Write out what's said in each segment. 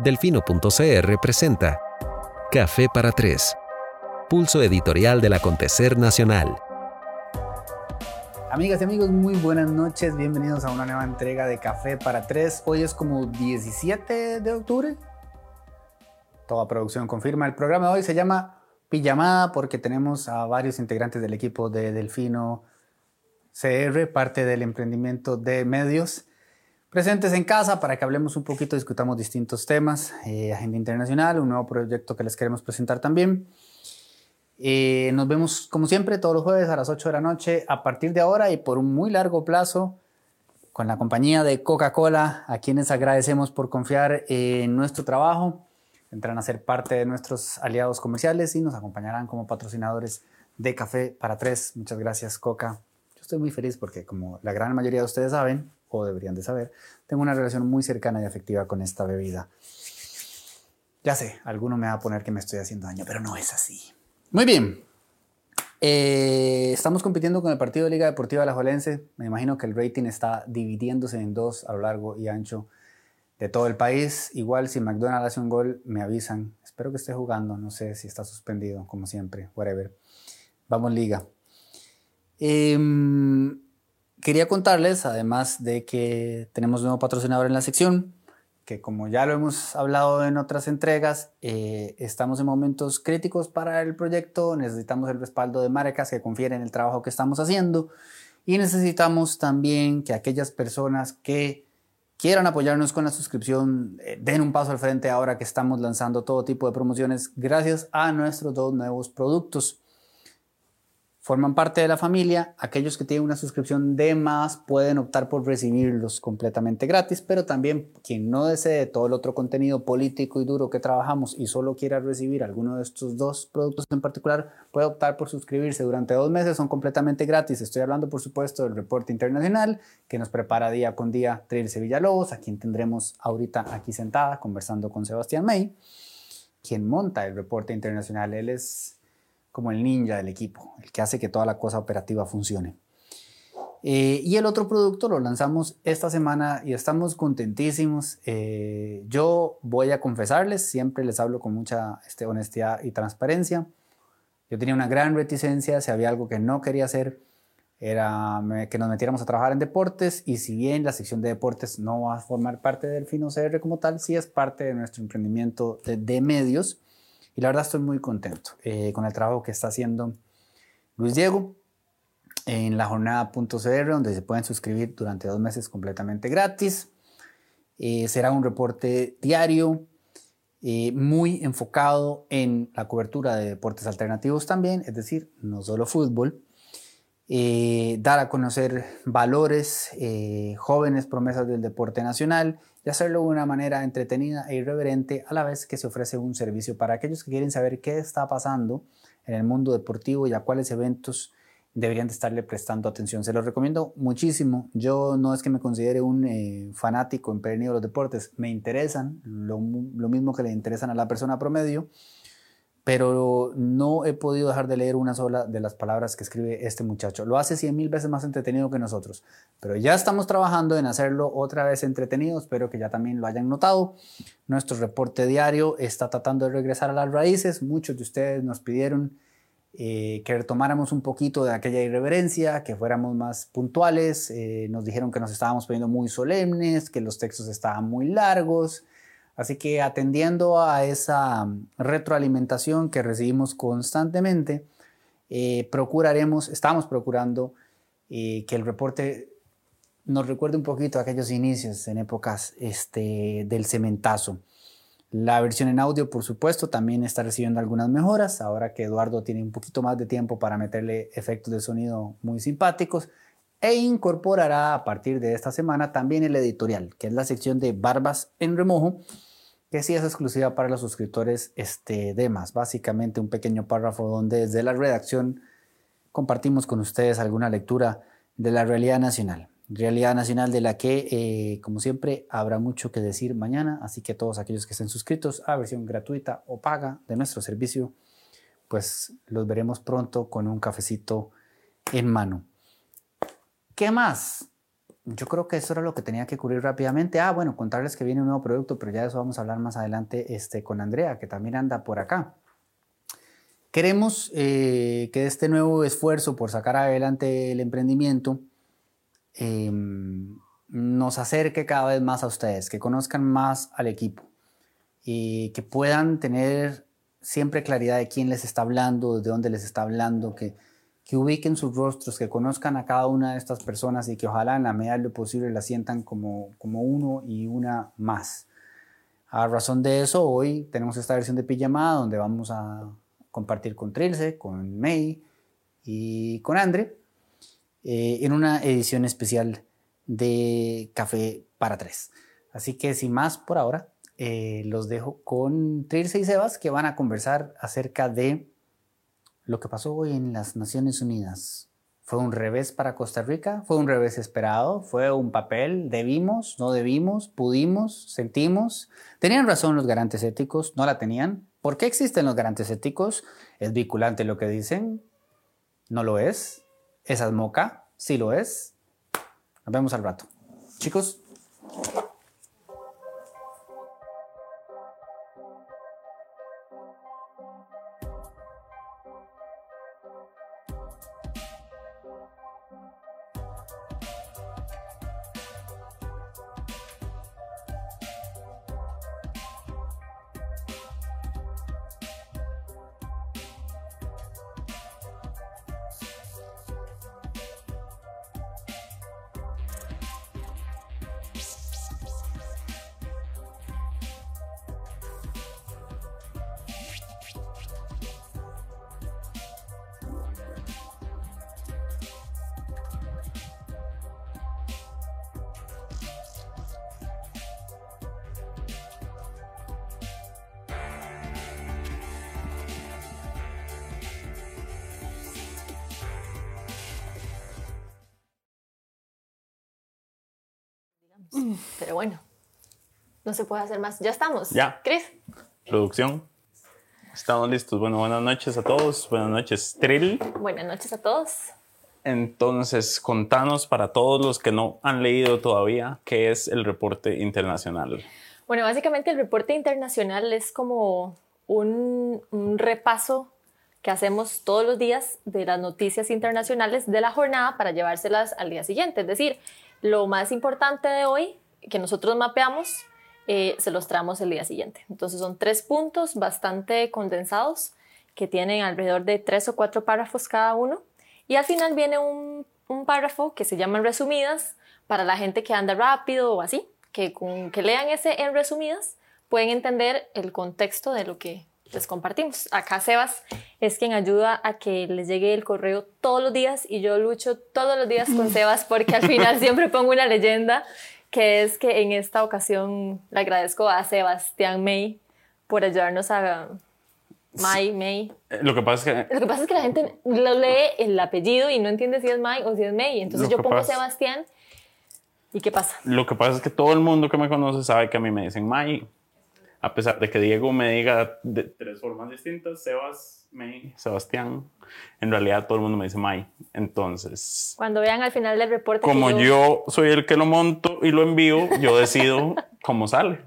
Delfino.cr presenta Café para Tres, pulso editorial del acontecer nacional. Amigas y amigos, muy buenas noches, bienvenidos a una nueva entrega de Café para Tres. Hoy es como 17 de octubre. Toda producción confirma. El programa de hoy se llama Pijamada porque tenemos a varios integrantes del equipo de Delfino CR, parte del emprendimiento de medios presentes en casa para que hablemos un poquito, discutamos distintos temas, eh, agenda internacional, un nuevo proyecto que les queremos presentar también. Eh, nos vemos como siempre todos los jueves a las 8 de la noche a partir de ahora y por un muy largo plazo con la compañía de Coca-Cola, a quienes agradecemos por confiar en nuestro trabajo. Entrarán a ser parte de nuestros aliados comerciales y nos acompañarán como patrocinadores de Café para Tres. Muchas gracias, Coca. Yo estoy muy feliz porque, como la gran mayoría de ustedes saben, o deberían de saber, tengo una relación muy cercana y afectiva con esta bebida. Ya sé, alguno me va a poner que me estoy haciendo daño, pero no es así. Muy bien. Eh, estamos compitiendo con el partido de Liga Deportiva Alajuelense. Me imagino que el rating está dividiéndose en dos a lo largo y ancho de todo el país. Igual si McDonald's hace un gol, me avisan. Espero que esté jugando. No sé si está suspendido, como siempre. Whatever. Vamos, Liga. Eh, quería contarles, además de que tenemos nuevo patrocinador en la sección, que como ya lo hemos hablado en otras entregas, eh, estamos en momentos críticos para el proyecto, necesitamos el respaldo de marcas que confíen en el trabajo que estamos haciendo y necesitamos también que aquellas personas que quieran apoyarnos con la suscripción eh, den un paso al frente ahora que estamos lanzando todo tipo de promociones gracias a nuestros dos nuevos productos forman parte de la familia. Aquellos que tienen una suscripción de más pueden optar por recibirlos completamente gratis, pero también quien no desee todo el otro contenido político y duro que trabajamos y solo quiera recibir alguno de estos dos productos en particular, puede optar por suscribirse durante dos meses, son completamente gratis. Estoy hablando, por supuesto, del reporte internacional que nos prepara día con día Trilce Villalobos, a quien tendremos ahorita aquí sentada conversando con Sebastián May, quien monta el reporte internacional. Él es como el ninja del equipo, el que hace que toda la cosa operativa funcione. Eh, y el otro producto lo lanzamos esta semana y estamos contentísimos. Eh, yo voy a confesarles, siempre les hablo con mucha este, honestidad y transparencia. Yo tenía una gran reticencia, si había algo que no quería hacer, era que nos metiéramos a trabajar en deportes y si bien la sección de deportes no va a formar parte del Fino CR como tal, sí es parte de nuestro emprendimiento de medios. Y la verdad estoy muy contento eh, con el trabajo que está haciendo Luis Diego en la jornada.cr, donde se pueden suscribir durante dos meses completamente gratis. Eh, será un reporte diario, eh, muy enfocado en la cobertura de deportes alternativos también, es decir, no solo fútbol. dar a conocer valores, jóvenes promesas del deporte nacional y hacerlo de una manera entretenida e irreverente a la vez que se ofrece un servicio para aquellos que quieren saber qué está pasando en el mundo deportivo y a cuáles eventos deberían de estarle prestando atención. Se los recomiendo muchísimo. Yo no es que me considere un eh, fanático en de los deportes, me interesan, lo, lo mismo que le interesan a la persona promedio, pero no he podido dejar de leer una sola de las palabras que escribe este muchacho. Lo hace cien mil veces más entretenido que nosotros, pero ya estamos trabajando en hacerlo otra vez entretenido, espero que ya también lo hayan notado. Nuestro reporte diario está tratando de regresar a las raíces, muchos de ustedes nos pidieron eh, que retomáramos un poquito de aquella irreverencia, que fuéramos más puntuales, eh, nos dijeron que nos estábamos poniendo muy solemnes, que los textos estaban muy largos, Así que atendiendo a esa mm, retroalimentación que recibimos constantemente, eh, procuraremos, estamos procurando eh, que el reporte nos recuerde un poquito aquellos inicios en épocas este, del cementazo. La versión en audio, por supuesto, también está recibiendo algunas mejoras, ahora que Eduardo tiene un poquito más de tiempo para meterle efectos de sonido muy simpáticos, e incorporará a partir de esta semana también el editorial, que es la sección de Barbas en Remojo, que sí es exclusiva para los suscriptores este, de más. Básicamente un pequeño párrafo donde desde la redacción compartimos con ustedes alguna lectura de la realidad nacional. Realidad nacional de la que, eh, como siempre, habrá mucho que decir mañana. Así que todos aquellos que estén suscritos a versión gratuita o paga de nuestro servicio, pues los veremos pronto con un cafecito en mano. ¿Qué más? Yo creo que eso era lo que tenía que cubrir rápidamente. Ah, bueno, contarles que viene un nuevo producto, pero ya de eso vamos a hablar más adelante este, con Andrea, que también anda por acá. Queremos eh, que este nuevo esfuerzo por sacar adelante el emprendimiento em, nos acerque cada vez más a ustedes, que conozcan más al equipo y que puedan tener siempre claridad de quién les está hablando, de dónde les está hablando, que, que ubiquen sus rostros, que conozcan a cada una de estas personas y que ojalá en la medida de lo posible la sientan como, como uno y una más. A razón de eso, hoy tenemos esta versión de pijamada donde vamos a compartir con Trilce, con May y con Andre eh, en una edición especial de Café para Tres. Así que sin más por ahora, eh, los dejo con Trilce y Sebas que van a conversar acerca de lo que pasó hoy en las Naciones Unidas. ¿Fue un revés para Costa Rica? ¿Fue un revés esperado? ¿Fue un papel? ¿Debimos? ¿No debimos? ¿Pudimos? ¿Sentimos? ¿Tenían razón los garantes éticos? ¿No la tenían? ¿Por qué existen los garantes éticos? ¿Es vinculante lo que dicen? ¿No lo es? ¿Es moca? Sí lo es. Nos vemos al rato. Chicos. Pero bueno, no se puede hacer más. Ya estamos. Ya. Cris. Producción. Estamos listos. Bueno, buenas noches a todos. Buenas noches, Trill. Buenas noches a todos. Entonces, contanos para todos los que no han leído todavía qué es el reporte internacional. Bueno, básicamente el reporte internacional es como un, un repaso que hacemos todos los días de las noticias internacionales de la jornada para llevárselas al día siguiente. Es decir, lo más importante de hoy que nosotros mapeamos, eh, se los traemos el día siguiente. Entonces son tres puntos bastante condensados que tienen alrededor de tres o cuatro párrafos cada uno. Y al final viene un, párrafo que se llama resumidas para la gente que anda rápido o así, que que lean ese en resumidas pueden entender el contexto de lo que les compartimos. Acá Sebas es quien ayuda a que les llegue el correo todos los días y yo lucho todos los días con Sebas porque al final siempre pongo una leyenda que es que en esta ocasión le agradezco a Sebastián May por ayudarnos a May, May. Eh, lo que pasa es que... Lo que pasa es que la gente lo lee el apellido y no entiende si es May o si es May. Entonces yo pongo Sebastián. ¿Y qué pasa? Lo que pasa es que todo el mundo que me conoce sabe que a mí me dicen May a pesar de que Diego me diga de tres formas distintas, Sebas, May, Sebastián, en realidad todo el mundo me dice May. Entonces... Cuando vean al final del reporte... Como yo... soy el que lo monto y lo envío, yo decido cómo sale.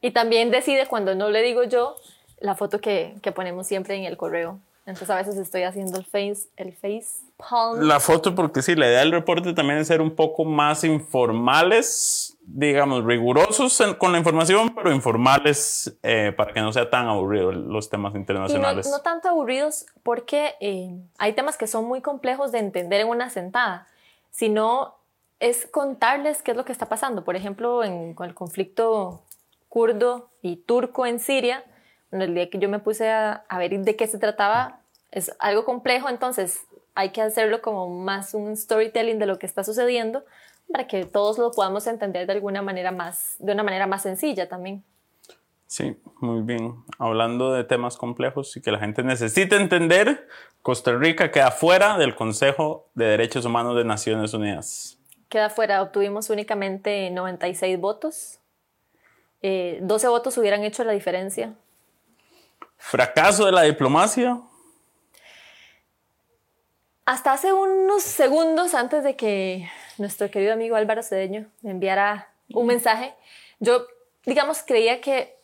Y también decide cuando no le digo yo la foto que, que ponemos siempre en el correo. Entonces a veces estoy haciendo el face, el face palm. La foto, porque sí, la idea del reporte también es ser un poco más informales, digamos, rigurosos con la información, pero informales eh, para que no sea tan aburrido los temas internacionales. no, tanto aburridos porque eh, hay temas que son muy complejos de entender en una sentada, sino es contarles qué es lo que está pasando. Por ejemplo, en, con el conflicto kurdo y turco en Siria, en el día que yo me puse a, ver de qué se trataba, es algo complejo, entonces hay que hacerlo como más un storytelling de lo que está sucediendo para que todos lo podamos entender de alguna manera más, de una manera más sencilla también. Sí, muy bien. Hablando de temas complejos y que la gente necesita entender, Costa Rica queda fuera del Consejo de Derechos Humanos de Naciones Unidas. Queda fuera, obtuvimos únicamente 96 votos. 12 eh, votos hubieran hecho la diferencia. ¿Fracaso de la diplomacia? Hasta hace unos segundos antes de que nuestro querido amigo Álvaro Cedeño me enviara un mensaje. Yo, digamos, creía que,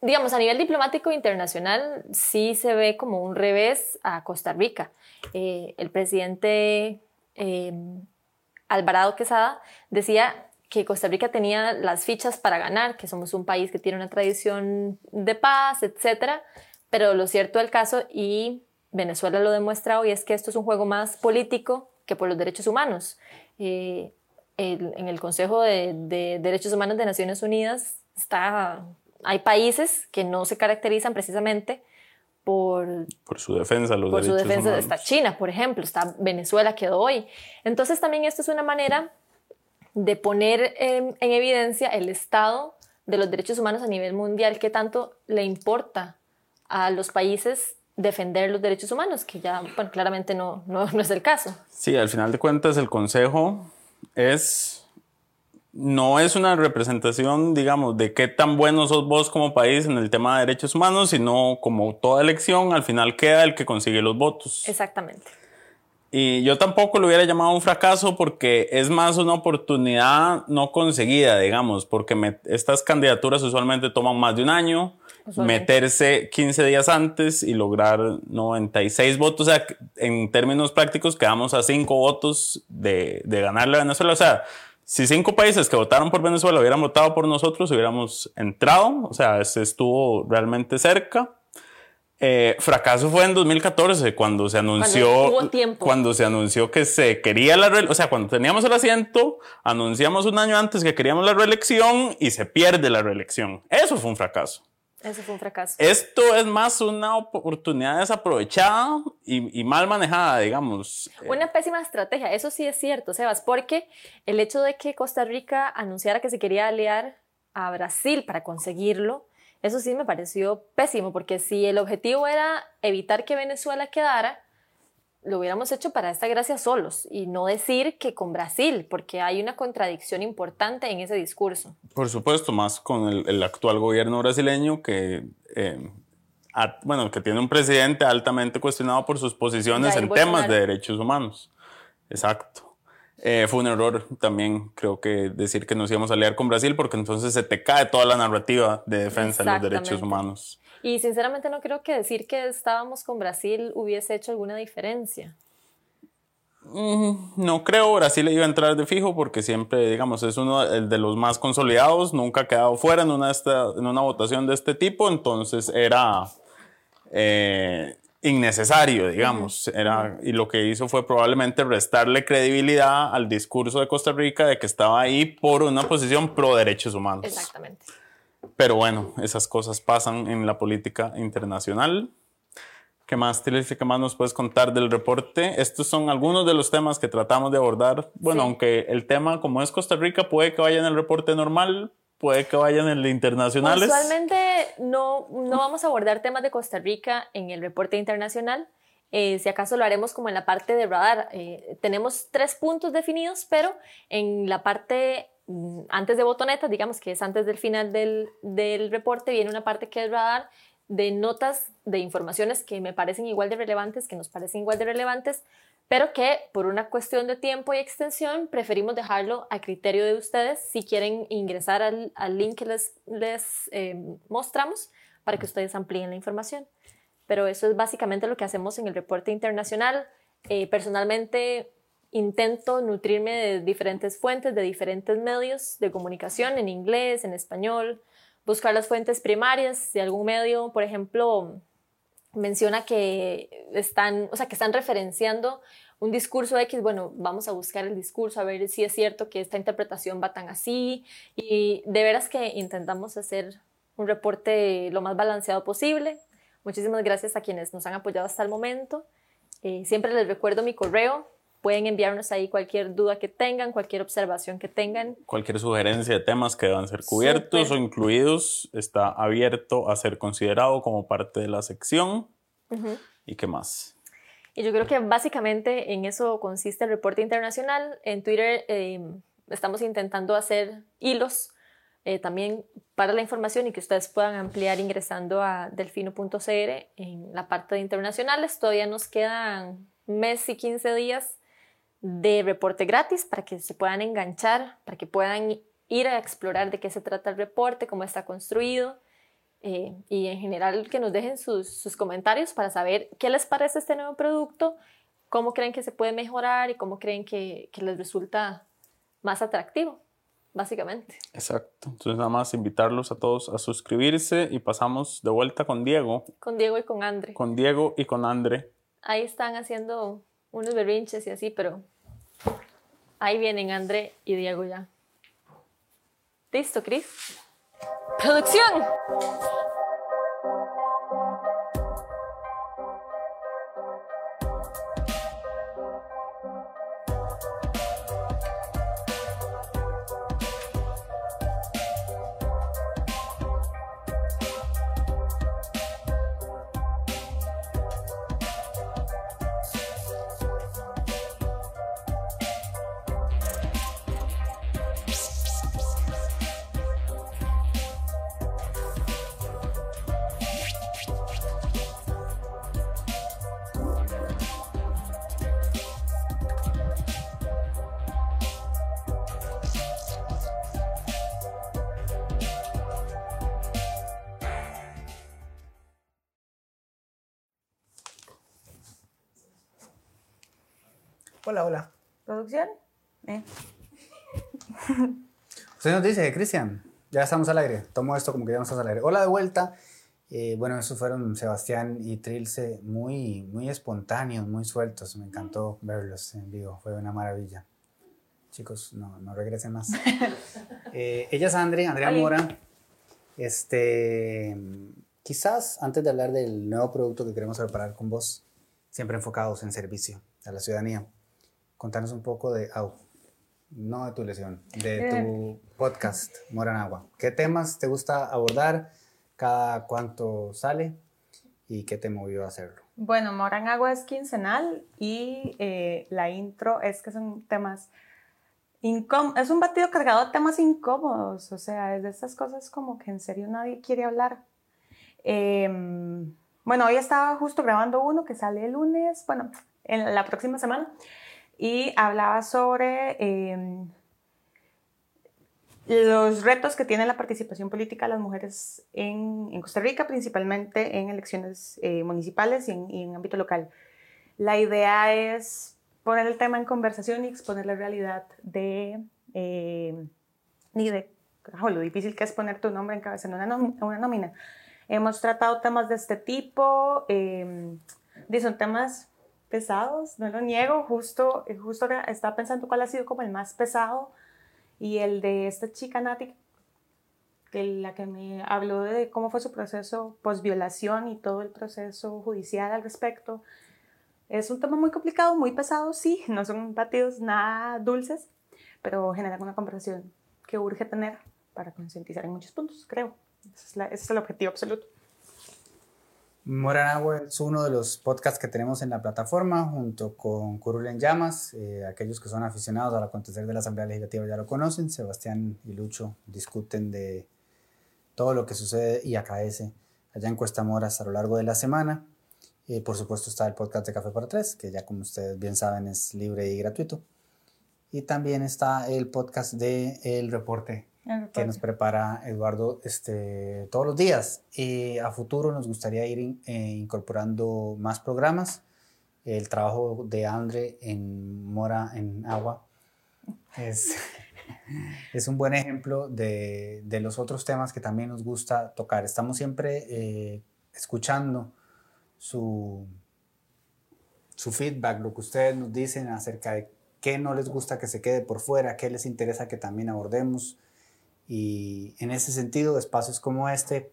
digamos, a nivel diplomático internacional sí se ve como un revés a Costa Rica. Eh, el presidente eh, Alvarado Quesada decía que Costa Rica tenía las fichas para ganar, que somos un país que tiene una tradición de paz, etcétera. Pero lo cierto del caso, y Venezuela lo demuestra hoy, es que esto es un juego más político que por los derechos humanos. Eh, en el Consejo de, Derechos Humanos de Naciones Unidas está, hay países que no se caracterizan precisamente por, por su defensa los por su defensa está China por ejemplo está Venezuela quedó hoy entonces también esto es una manera de poner en, evidencia el estado de los derechos humanos a nivel mundial, que tanto le importa a los países defender los derechos humanos, que ya bueno, claramente no, no, no, es el caso. Sí, al final de cuentas el Consejo es, no es una representación, digamos, de qué tan bueno sos vos como país en el tema de derechos humanos, sino como toda elección, al final queda el que consigue los votos. Exactamente. Y yo tampoco lo hubiera llamado un fracaso porque es más una oportunidad no conseguida, digamos, porque estas candidaturas usualmente toman más de un año, meterse 15 días antes y lograr 96 votos, o sea, en términos prácticos quedamos a 5 votos de, de ganarle a Venezuela, o sea, si cinco países que votaron por Venezuela hubieran votado por nosotros, hubiéramos entrado, o sea, se estuvo realmente cerca. Eh, fracaso fue en 2014 cuando se anunció cuando, se anunció que se quería la o sea cuando teníamos el asiento anunciamos un año antes que queríamos la reelección y se pierde la reelección. Eso fue un fracaso eso fue un fracaso. Esto es más una oportunidad desaprovechada y, mal manejada digamos. Una pésima estrategia eso sí es cierto Sebas porque el hecho de que Costa Rica anunciara que se quería aliar a Brasil para conseguirlo eso sí me pareció pésimo, porque si el objetivo era evitar que Venezuela quedara, lo hubiéramos hecho para esta gracia solos y no decir que con Brasil, porque hay una contradicción importante en ese discurso. Por supuesto, más con el, actual gobierno brasileño que, eh, bueno, que tiene un presidente altamente cuestionado por sus posiciones en temas de derechos humanos. Exacto. Eh, fue un error también, creo que decir que nos íbamos a aliar con Brasil, porque entonces se te cae toda la narrativa de defensa de los derechos humanos. Y sinceramente no creo que decir que estábamos con Brasil hubiese hecho alguna diferencia. No creo, Brasil iba a entrar de fijo porque siempre, digamos, es uno de los más consolidados, nunca ha quedado fuera en una, en una votación de este tipo, entonces era, eh, innecesario, digamos. Era, y lo que hizo fue probablemente restarle credibilidad al discurso de Costa Rica de que estaba ahí por una posición pro derechos humanos. Exactamente. Pero bueno, esas cosas pasan en la política internacional. ¿Qué más, Tilly? ¿Qué más nos puedes contar del reporte? Estos son algunos de los temas que tratamos de abordar. Bueno, aunque el tema, como es Costa Rica, puede que vaya en el reporte normal, puede que vayan en el internacionales. Usualmente no, no vamos a abordar temas de Costa Rica en el reporte internacional. Eh, si acaso lo haremos como en la parte de radar. Eh, tenemos tres puntos definidos, pero en la parte antes de botonetas, digamos que es antes del final del, del reporte, viene una parte que es radar de notas de informaciones que me parecen igual de relevantes, que nos parecen igual de relevantes, pero que por una cuestión de tiempo y extensión preferimos dejarlo a criterio de ustedes si quieren ingresar al, al link que les, les eh, mostramos para que ustedes amplíen la información. Pero eso es básicamente lo que hacemos en el reporte internacional. Eh, personalmente intento nutrirme de diferentes fuentes, de diferentes medios de comunicación en inglés, en español, buscar las fuentes primarias de algún medio, por ejemplo, menciona que están, o sea, que están referenciando un discurso X, bueno, vamos a buscar el discurso, a ver si es cierto que esta interpretación va tan así. Y de veras que intentamos hacer un reporte lo más balanceado posible. Muchísimas gracias a quienes nos han apoyado hasta el momento. Eh, siempre les recuerdo mi correo. Pueden enviarnos ahí cualquier duda que tengan, cualquier observación que tengan. Cualquier sugerencia de temas que deban ser cubiertos o incluidos está abierto a ser considerado como parte de la sección. ¿Y qué más? Y yo creo que básicamente en eso consiste el reporte internacional. En Twitter eh, estamos intentando hacer hilos eh, también para la información y que ustedes puedan ampliar ingresando a delfino.cr en la parte de internacionales. Todavía nos quedan mes y 15 días de reporte gratis para que se puedan enganchar, para que puedan ir a explorar de qué se trata el reporte, cómo está construido eh, y en general que nos dejen sus, sus, comentarios para saber qué les parece este nuevo producto, cómo creen que se puede mejorar y cómo creen que, que les resulta más atractivo, básicamente. Exacto. Entonces nada más invitarlos a todos a suscribirse y pasamos de vuelta con Diego. Con Diego y con Andre. Con Diego y con Andre. Ahí están haciendo unos berrinches y así, pero ahí vienen Andre y Diego ya. ¿Listo, Cris? ¡Producción! Hola, hola. ¿Producción? Eh. Usted nos dice, Cristian, ya estamos al aire. Tomo esto como que ya no estamos al aire. Hola de vuelta. Eh, bueno, esos fueron Sebastián y Trilce muy, muy espontáneos, muy sueltos. Me encantó verlos en vivo. Fue una maravilla. Chicos, no, no regresen más. Eh, ella es Andre, Andrea Oli. Mora. Este, quizás antes de hablar del nuevo producto que queremos preparar con vos, siempre enfocados en servicio a la ciudadanía, contanos un poco de, au, no de tu lesión, de tu podcast, Moranagua. ¿Qué temas te gusta abordar? ¿Cada cuánto sale? ¿Y qué te movió a hacerlo? Bueno, Moran Agua es quincenal y eh, la intro es que son temas incómodos. Es un batido cargado de temas incómodos, o sea, es de estas cosas como que en serio nadie quiere hablar. Em, bueno, hoy estaba justo grabando uno que sale el lunes, bueno, en la próxima semana, y hablaba sobre em, los retos que tiene la participación política de las mujeres en, en Costa Rica, principalmente en elecciones eh, municipales y en, y en ámbito local. La idea es poner el tema en conversación y exponer la realidad de, eh, y de oh, lo difícil que es poner tu nombre en cabeza en una, una nómina. Hemos tratado temas de este tipo, eh, son temas pesados, no lo niego, justo, justo estaba pensando cuál ha sido como el más pesado y el de esta chica Nati, que la que me habló de cómo fue su proceso post-violación y todo el proceso judicial al respecto. Es un tema muy complicado, muy pesado, sí, no son batidos nada dulces, pero generan una conversación que urge tener para concientizar en muchos puntos, creo. Es, la- ese es el objetivo absoluto. Moranagua es uno de los podcasts que tenemos en la plataforma junto con Curul en Llamas. Eh, aquellos que son aficionados al acontecer de la Asamblea Legislativa ya lo conocen. Sebastián y Lucho discuten de todo lo que sucede y acaece allá en Cuesta Moras a lo largo de la semana. Eh, por supuesto está el podcast de Café para Tres, que ya como ustedes bien saben es libre y gratuito. Y también está el podcast de El Reporte, que nos prepara Eduardo este, todos los días. Y a futuro nos gustaría ir in- eh, incorporando más programas. El trabajo de Andre en Mora en Agua es, es un buen ejemplo de, de los otros temas que también nos gusta tocar. Estamos siempre eh, escuchando su, su feedback, lo que ustedes nos dicen acerca de qué no les gusta que se quede por fuera, qué les interesa que también abordemos. Y en ese sentido, espacios como este,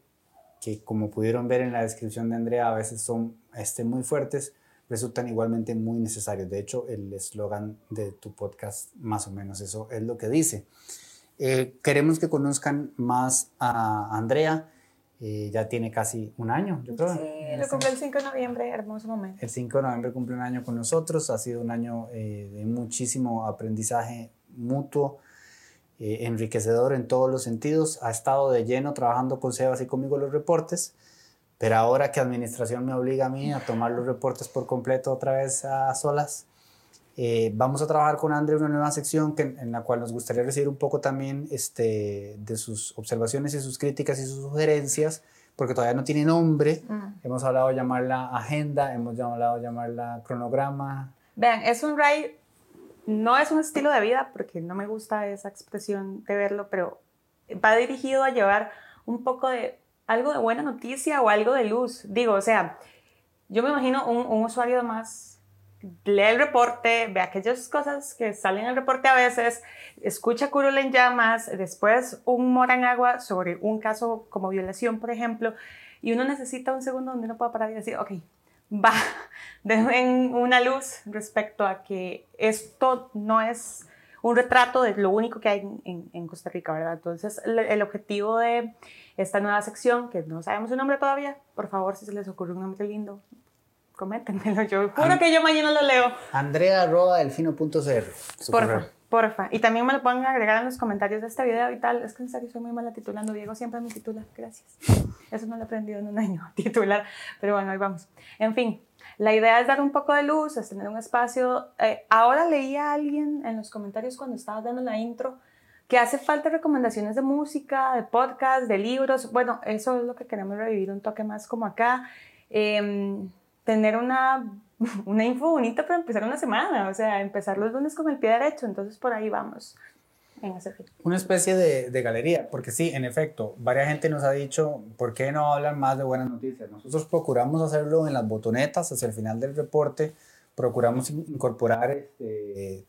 que como pudieron ver en la descripción de Andrea, a veces son este, muy fuertes, resultan igualmente muy necesarios. De hecho, el eslogan de tu podcast, más o menos eso es lo que dice. Eh, queremos que conozcan más a Andrea. Eh, ya tiene casi un año, yo creo. Sí, lo cumple el 5 de noviembre, hermoso momento. El 5 de noviembre cumple un año con nosotros. Ha sido un año eh, de muchísimo aprendizaje mutuo, eh, enriquecedor en todos los sentidos. Ha estado de lleno trabajando con Sebas y conmigo los reportes, pero ahora que administración me obliga a mí a tomar los reportes por completo otra vez a solas, Eh, vamos a trabajar con André una nueva sección que, en la cual nos gustaría recibir un poco también este, de sus observaciones y sus críticas y sus sugerencias, porque todavía no tiene nombre. Mm. Hemos hablado de llamarla agenda, hemos hablado de llamarla cronograma. Vean, es un ride, no es un estilo de vida, porque no me gusta esa expresión de verlo, pero va dirigido a llevar un poco de algo de buena noticia o algo de luz. Digo, o sea, yo me imagino un, un usuario más lee el reporte, ve aquellas cosas que salen en el reporte a veces, escucha Curul en llamas, después un mora en agua sobre un caso como violación, por ejemplo, y uno necesita un segundo donde uno pueda parar y decir, ok, va, den una luz respecto a que esto no es un retrato de lo único que hay en, en Costa Rica, ¿verdad? Entonces, el, el, objetivo de esta nueva sección, que no sabemos su nombre todavía, por favor, si se les ocurre un nombre lindo, coméntenmelo. Yo juro que yo mañana lo leo. Andrea arroba delfino.cr. Porfa, porfa. Y también me lo pueden agregar en los comentarios de este video y tal. Es que en serio soy muy mala titulando. Diego siempre me titula. Gracias. Eso no lo he aprendido en un año, titular. Pero bueno, ahí vamos. En fin, la idea es dar un poco de luz, es tener un espacio. Eh, ahora leía a alguien en los comentarios cuando estaba dando la intro que hace falta recomendaciones de música, de podcast, de libros. Bueno, eso es lo que queremos revivir un toque más como acá. Eh, tener una, una info bonita para empezar una semana, o sea, empezar los lunes con el pie derecho, entonces por ahí vamos. En ese. Una especie de, galería, porque sí, en efecto, varias gente nos ha dicho, ¿por qué no hablan más de buenas noticias? Nosotros procuramos hacerlo en las botonetas hacia el final del reporte, procuramos incorporar este,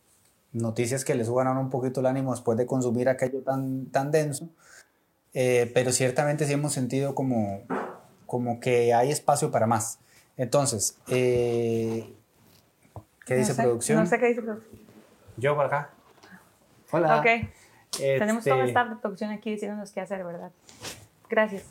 noticias que les suban un poquito el ánimo después de consumir aquello tan, tan denso, eh, pero ciertamente sí hemos sentido como, como que hay espacio para más. Entonces, eh, ¿qué dice no sé, producción? No sé qué dice producción. Yo por acá. Hola. Ok. Este, Tenemos todo el staff de producción aquí diciéndonos qué hacer, ¿verdad? Gracias.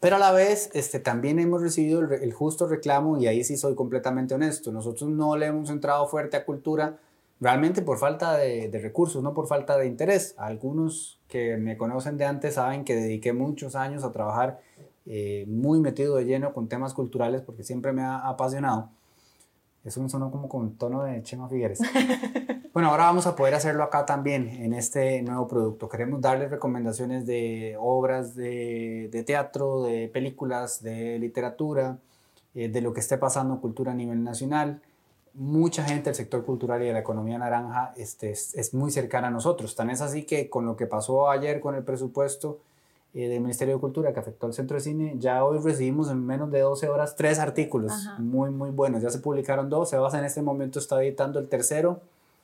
Pero a la vez, este, también hemos recibido el, el, justo reclamo, y ahí sí soy completamente honesto. Nosotros no le hemos entrado fuerte a cultura realmente por falta de, de recursos, no por falta de interés. Algunos que me conocen de antes saben que dediqué muchos años a trabajar eh, muy metido de lleno con temas culturales porque siempre me ha apasionado. Eso me sonó como con tono de Chema Figueres. bueno, ahora vamos a poder hacerlo acá también en este nuevo producto. Queremos darles recomendaciones de obras de, de teatro, de películas, de literatura, eh, de lo que esté pasando en cultura a nivel nacional. Mucha gente del sector cultural y de la economía naranja este, es, es muy cercana a nosotros. Tan es así que con lo que pasó ayer con el presupuesto, eh, del Ministerio de Cultura que afectó al Centro de Cine, ya hoy recibimos en menos de 12 horas tres artículos Ajá. muy, muy buenos. Ya se publicaron dos, Sebas en este momento está editando el tercero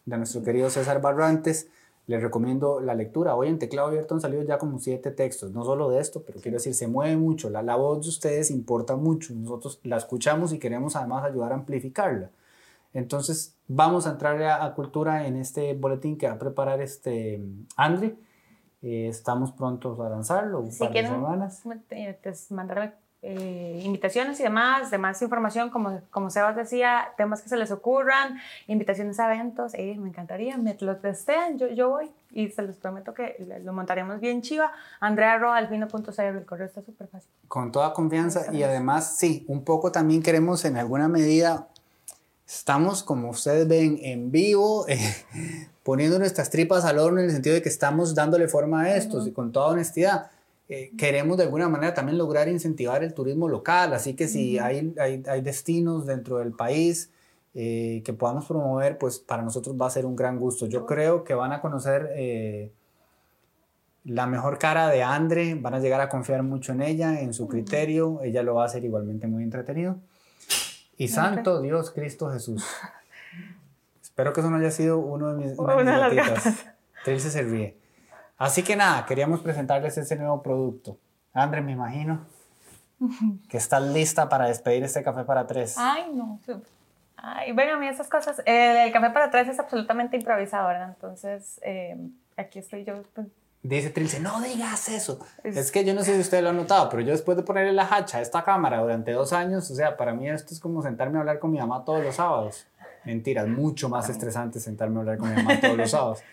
de nuestro querido César Barrantes. Les recomiendo la lectura. Hoy en Teclado Abierto han salido ya como siete textos, no solo de esto, pero quiero decir, se mueve mucho. La, la voz de ustedes importa mucho. Nosotros la escuchamos y queremos además ayudar a amplificarla. Entonces, vamos a entrar a, a cultura en este boletín que va a preparar este André eh, estamos prontos a lanzarlo, un si par de quieren, semanas. Pues, mandarme eh, invitaciones y demás, demás información, como, como Sebas decía, temas que se les ocurran, invitaciones a eventos, eh, me encantaría, me lo testean, yo, yo voy y se los prometo que lo montaremos bien chiva. Andrea.alfino.cr, el correo está súper fácil. Con toda confianza y además, sí, un poco también queremos en alguna medida Estamos, como ustedes ven, en vivo, eh, poniendo nuestras tripas al horno en el sentido de que estamos dándole forma a estos uh -huh. y con toda honestidad. Eh, queremos de alguna manera también lograr incentivar el turismo local, así que si uh -huh. hay, hay, hay, destinos dentro del país eh, que podamos promover, pues para nosotros va a ser un gran gusto. Yo creo que van a conocer eh, la mejor cara de Andre, van a llegar a confiar mucho en ella, en su criterio, ella lo va a hacer igualmente muy entretenido. Y santo Dios Cristo Jesús. Espero que eso no haya sido uno de mis, una, una de. Trilce se ríe. Así que nada, queríamos presentarles ese nuevo producto. André, me imagino que estás lista para despedir este café para tres. Ay, no. Ay, bueno, a mí esas cosas. El, el, café para tres es absolutamente improvisado, ¿verdad? Entonces, eh, aquí estoy yo. Dice Trilce, no digas eso. Es, es, que yo no sé si usted lo ha notado, pero yo después de ponerle la hacha a esta cámara durante dos años, o sea, para mí esto es como sentarme a hablar con mi mamá todos los sábados. Mentiras, mucho más estresante sentarme a hablar con mi mamá todos los sábados.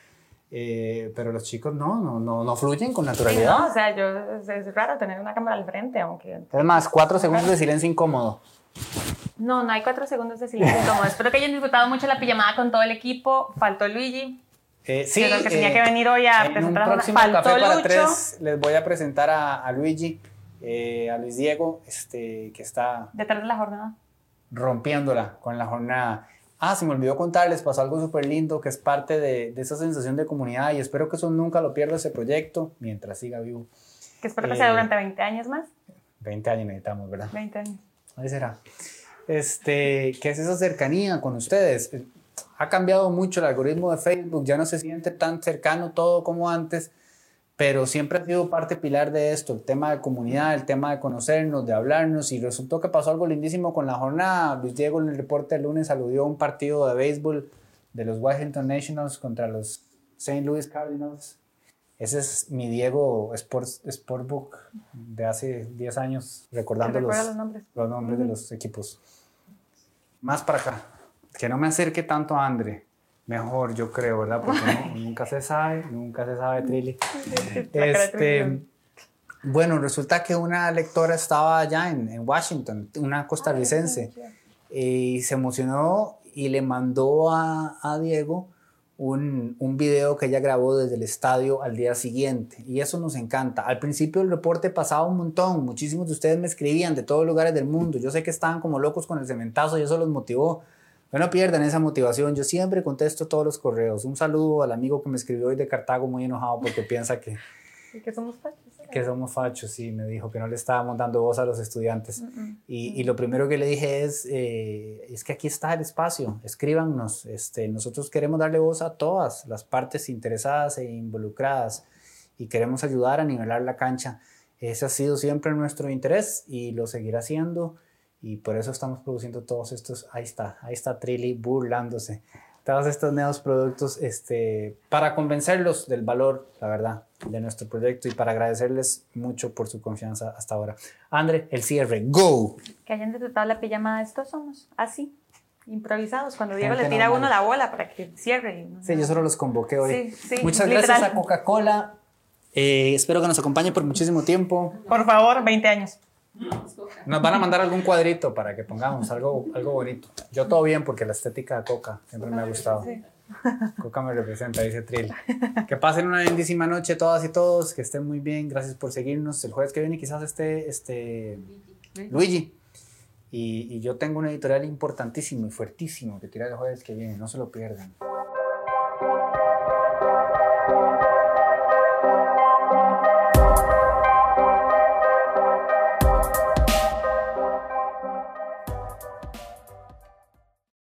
Eh, pero los chicos no, no, no, no fluyen con Sí, naturalidad. no, o sea, yo, es, es raro tener una cámara al frente, aunque... Es más, cuatro segundos de silencio incómodo. No, no hay cuatro segundos de silencio incómodo. Espero que hayan disfrutado mucho la pijamada con todo el equipo. Faltó Luigi, Eh, sí, el que tenía eh, que venir hoy a en un presentar la próximo Faltó Café para Lucho. tres les voy a presentar a, a Luigi, eh, a Luis Diego, este, que está Detrás de la jornada. rompiéndola con la jornada. Ah, se me olvidó contarles, pasó algo súper lindo que es parte de, de esa sensación de comunidad y espero que eso nunca lo pierda ese proyecto mientras siga vivo. Que espero que Eh, sea durante 20 años más. 20 años necesitamos, ¿verdad? 20 años. Ahí será. Este, ¿qué es esa cercanía con ustedes? Ha cambiado mucho el algoritmo de Facebook, ya no se siente tan cercano todo como antes, pero siempre ha sido parte pilar de esto, el tema de comunidad, el tema de conocernos, de hablarnos, y resultó que pasó algo lindísimo con la jornada. Luis Diego en el reporte del lunes aludió a un partido de béisbol de los Washington Nationals contra los St. Louis Cardinals. Ese es mi Diego Sports, Sportbook de hace 10 años, recordando los, los nombres. los nombres de los equipos. Más para acá. Que no me acerque tanto a Andre. Mejor, yo creo, ¿verdad? Porque no- nunca se sabe, nunca se sabe, Trilly. Este, bueno, resulta que una lectora estaba allá en, en Washington, una costarricense, y se emocionó y le mandó a, a Diego un, un video que ella grabó desde el estadio al día siguiente. Y eso nos encanta. Al principio el reporte pasaba un montón. Muchísimos de ustedes me escribían de todos lugares del mundo. Yo sé que estaban como locos con el cementazo y eso los motivó. Pero no pierdan esa motivación. Yo siempre contesto todos los correos. Un saludo al amigo que me escribió hoy de Cartago muy enojado porque piensa que, Y que somos fachos. que somos fachos. Sí, me dijo que no le estábamos dando voz a los estudiantes. Y, y lo primero que le dije es, eh, es que aquí está el espacio, escríbanos, este, nosotros queremos darle voz a todas las partes interesadas e involucradas y queremos ayudar a nivelar la cancha. Ese ha sido siempre nuestro interés y lo seguirá siendo y por eso estamos produciendo todos estos, ahí está, ahí está Trilly burlándose, todos estos nuevos productos este, para convencerlos del valor, la verdad, de nuestro proyecto y para agradecerles mucho por su confianza hasta ahora. André, el cierre, go. Que hayan disfrutado la pijamada. Estos somos así, improvisados. Cuando Diego Gente le tira a uno la bola para que cierre. Sí, yo solo los convoqué hoy. Sí, sí, Muchas literal. gracias a Coca-Cola. Eh, espero que nos acompañe por muchísimo tiempo. Por favor, 20 años. Nos van a mandar algún cuadrito para que pongamos algo, algo bonito. Yo todo bien porque la estética de Coca siempre me ha gustado. Coca me representa, dice Trill. Que pasen una lindísima noche todas y todos, que estén muy bien. Gracias por seguirnos. El jueves que viene quizás esté este, Luigi. Y, y yo tengo un editorial importantísimo y fuertísimo que tirar el jueves que viene. No se lo pierdan.